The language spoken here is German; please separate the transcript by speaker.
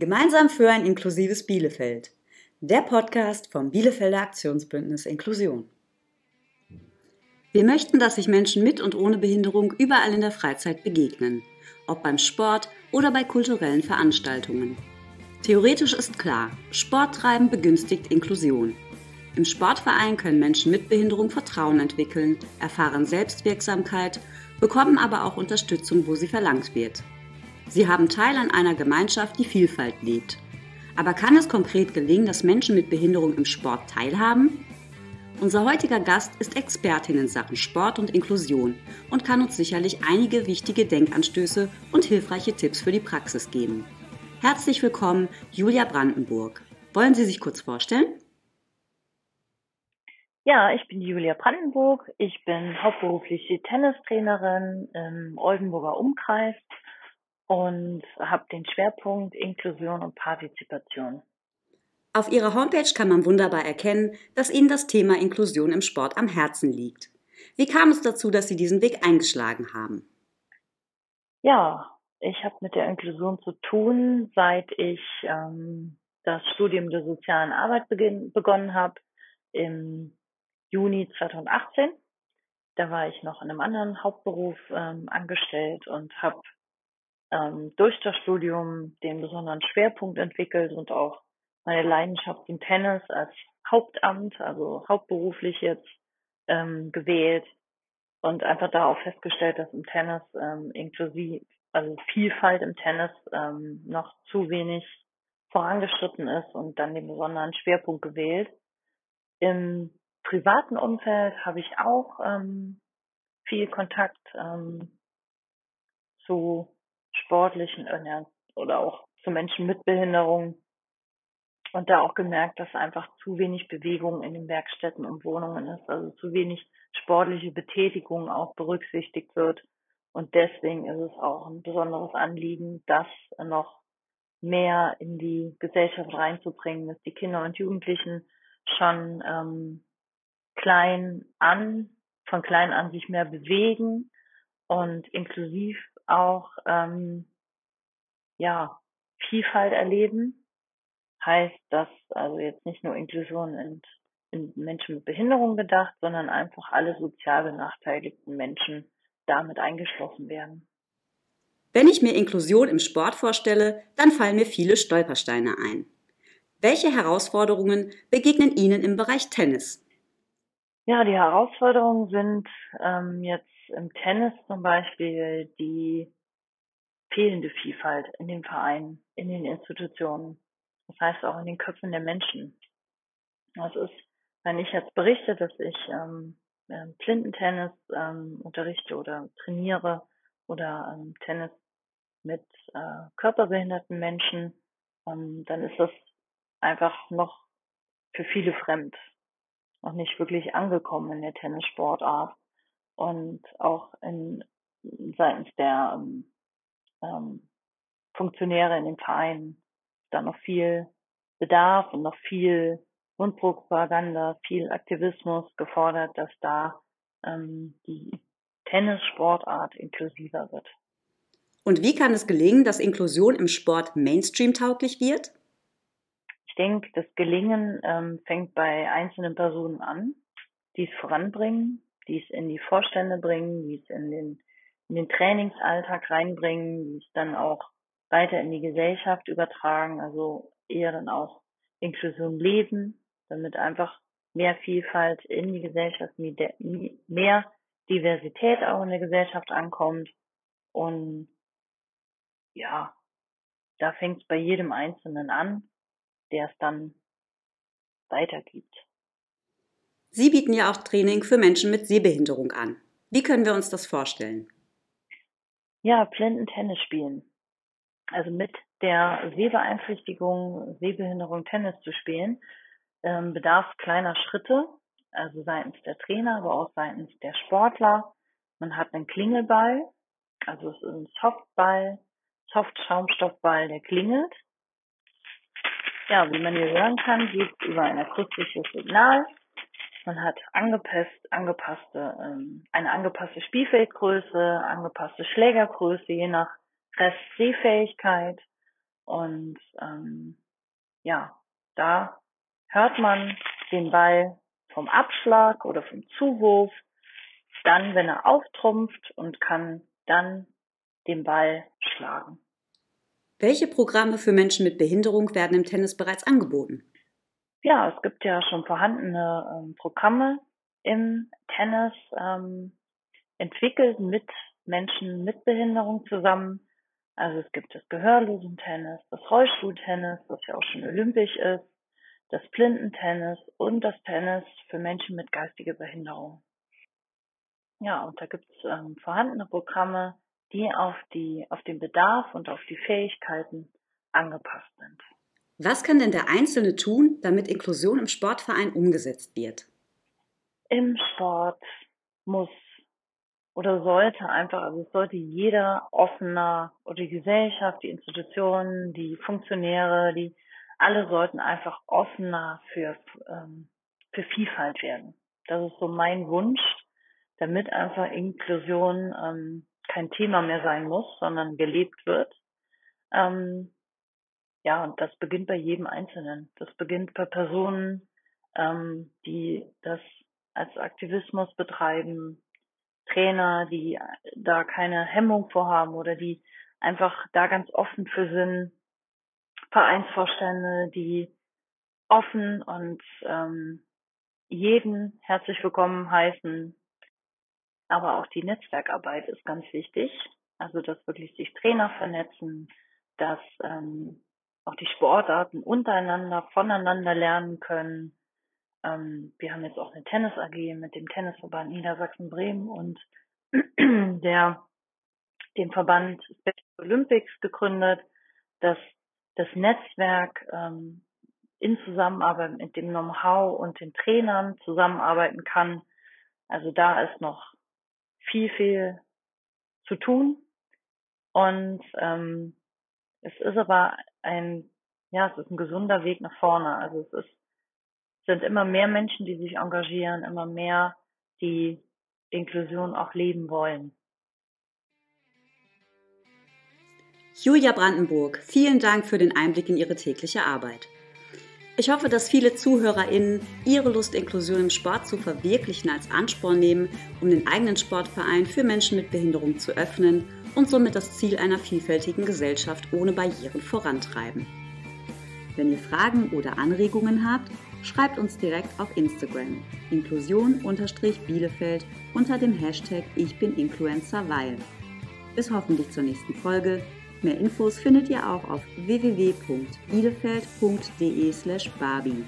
Speaker 1: Gemeinsam für ein inklusives Bielefeld. Der Podcast vom Bielefelder Aktionsbündnis Inklusion. Wir möchten, dass sich Menschen mit und ohne Behinderung überall in der Freizeit begegnen, ob beim Sport oder bei kulturellen Veranstaltungen. Theoretisch ist klar, Sport treiben begünstigt Inklusion. Im Sportverein können Menschen mit Behinderung Vertrauen entwickeln, erfahren Selbstwirksamkeit, bekommen aber auch Unterstützung, wo sie verlangt wird. Sie haben Teil an einer Gemeinschaft, die Vielfalt lebt. Aber kann es konkret gelingen, dass Menschen mit Behinderung im Sport teilhaben? Unser heutiger Gast ist Expertin in Sachen Sport und Inklusion und kann uns sicherlich einige wichtige Denkanstöße und hilfreiche Tipps für die Praxis geben. Herzlich willkommen, Julia Brandenburg. Wollen Sie sich kurz vorstellen?
Speaker 2: Ja, ich bin Julia Brandenburg. Ich bin hauptberufliche Tennistrainerin im Oldenburger Umkreis und habe den Schwerpunkt Inklusion und Partizipation.
Speaker 1: Auf Ihrer Homepage kann man wunderbar erkennen, dass Ihnen das Thema Inklusion im Sport am Herzen liegt. Wie kam es dazu, dass Sie diesen Weg eingeschlagen haben?
Speaker 2: Ja, ich habe mit der Inklusion zu tun, seit ich ähm, das Studium der sozialen Arbeit beginn, begonnen habe im Juni 2018. Da war ich noch in einem anderen Hauptberuf ähm, angestellt und habe ähm, durch das Studium den besonderen Schwerpunkt entwickelt und auch meine Leidenschaft im Tennis als Hauptamt, also hauptberuflich jetzt ähm, gewählt und einfach da auch festgestellt, dass im Tennis ähm, inklusiv, also Vielfalt im Tennis ähm, noch zu wenig vorangeschritten ist und dann den besonderen Schwerpunkt gewählt. Im privaten Umfeld habe ich auch ähm, viel Kontakt ähm, zu sportlichen äh, oder auch zu Menschen mit Behinderung und da auch gemerkt, dass einfach zu wenig Bewegung in den Werkstätten und Wohnungen ist, also zu wenig sportliche Betätigung auch berücksichtigt wird. Und deswegen ist es auch ein besonderes Anliegen, das noch mehr in die Gesellschaft reinzubringen, dass die Kinder und Jugendlichen schon ähm, klein an, von klein an sich mehr bewegen und inklusiv auch ähm, ja Vielfalt erleben. Heißt das also jetzt nicht nur Inklusion in, in Menschen mit Behinderung gedacht, sondern einfach alle sozial benachteiligten Menschen damit eingeschlossen werden.
Speaker 1: Wenn ich mir Inklusion im Sport vorstelle, dann fallen mir viele Stolpersteine ein. Welche Herausforderungen begegnen Ihnen im Bereich Tennis?
Speaker 2: Ja, die Herausforderungen sind ähm, jetzt im Tennis zum Beispiel die fehlende Vielfalt in den Vereinen, in den Institutionen. Das heißt auch in den Köpfen der Menschen. Das ist, wenn ich jetzt berichte, dass ich ähm, ähm, Plintentennis ähm, unterrichte oder trainiere oder ähm, Tennis mit äh, körperbehinderten Menschen, ähm, dann ist das einfach noch für viele fremd, noch nicht wirklich angekommen in der Tennissportart und auch in, seitens der ähm, ähm, Funktionäre in den Vereinen da noch viel Bedarf und noch viel Mundpropaganda, viel Aktivismus gefordert, dass da ähm, die Tennissportart inklusiver wird.
Speaker 1: Und wie kann es gelingen, dass Inklusion im Sport Mainstream-tauglich wird?
Speaker 2: Ich denke, das Gelingen ähm, fängt bei einzelnen Personen an, die es voranbringen, die es in die Vorstände bringen, die es in den, in den Trainingsalltag reinbringen, die es dann auch weiter in die Gesellschaft übertragen, also eher dann auch Inklusion leben, damit einfach mehr Vielfalt in die Gesellschaft, mehr Diversität auch in der Gesellschaft ankommt. Und ja, da fängt es bei jedem Einzelnen an, der es dann weitergibt.
Speaker 1: Sie bieten ja auch Training für Menschen mit Sehbehinderung an. Wie können wir uns das vorstellen?
Speaker 2: Ja, Blindentennis spielen. Also mit der Sehbeeinträchtigung, Sehbehinderung Tennis zu spielen, ähm, bedarf kleiner Schritte, also seitens der Trainer, aber auch seitens der Sportler. Man hat einen Klingelball, also es ist ein Softball, Soft-Schaumstoffball, der klingelt. Ja, wie man hier hören kann, geht über ein akustisches Signal man hat angepasst, angepasste, ähm, eine angepasste Spielfeldgröße, angepasste Schlägergröße, je nach Restsehfähigkeit. Und ähm, ja, da hört man den Ball vom Abschlag oder vom Zuwurf, dann, wenn er auftrumpft und kann dann den Ball schlagen.
Speaker 1: Welche Programme für Menschen mit Behinderung werden im Tennis bereits angeboten?
Speaker 2: Ja, es gibt ja schon vorhandene ähm, Programme im Tennis, ähm, entwickelt mit Menschen mit Behinderung zusammen. Also es gibt das Gehörlosen-Tennis, das Rollstuhltennis, was ja auch schon olympisch ist, das Blindentennis und das Tennis für Menschen mit geistiger Behinderung. Ja, und da gibt es ähm, vorhandene Programme, die auf die auf den Bedarf und auf die Fähigkeiten angepasst sind.
Speaker 1: Was kann denn der Einzelne tun, damit Inklusion im Sportverein umgesetzt wird?
Speaker 2: Im Sport muss oder sollte einfach, also es sollte jeder offener oder die Gesellschaft, die Institutionen, die Funktionäre, die alle sollten einfach offener für, ähm, für Vielfalt werden. Das ist so mein Wunsch, damit einfach Inklusion ähm, kein Thema mehr sein muss, sondern gelebt wird. Ähm, ja, und das beginnt bei jedem Einzelnen. Das beginnt bei Personen, ähm, die das als Aktivismus betreiben, Trainer, die da keine Hemmung vorhaben oder die einfach da ganz offen für sind, Vereinsvorstände, die offen und ähm, jeden herzlich willkommen heißen. Aber auch die Netzwerkarbeit ist ganz wichtig. Also dass wirklich sich Trainer vernetzen, dass ähm, auch die Sportarten untereinander, voneinander lernen können. Ähm, wir haben jetzt auch eine Tennis AG mit dem Tennisverband Niedersachsen-Bremen und der den Verband Special Olympics gegründet, dass das Netzwerk ähm, in Zusammenarbeit mit dem Know-how und den Trainern zusammenarbeiten kann. Also da ist noch viel, viel zu tun. Und ähm, es ist aber ein, ja, es ist ein gesunder Weg nach vorne. Also es ist, sind immer mehr Menschen, die sich engagieren, immer mehr, die Inklusion auch leben wollen.
Speaker 1: Julia Brandenburg, vielen Dank für den Einblick in Ihre tägliche Arbeit. Ich hoffe, dass viele ZuhörerInnen ihre Lust, Inklusion im Sport zu verwirklichen als Ansporn nehmen, um den eigenen Sportverein für Menschen mit Behinderung zu öffnen und somit das Ziel einer vielfältigen Gesellschaft ohne Barrieren vorantreiben. Wenn ihr Fragen oder Anregungen habt, schreibt uns direkt auf Instagram inklusion-bielefeld unter dem Hashtag Ich bin Influencer, weil. Bis hoffentlich zur nächsten Folge. Mehr Infos findet ihr auch auf www.bielefeld.de/barbie.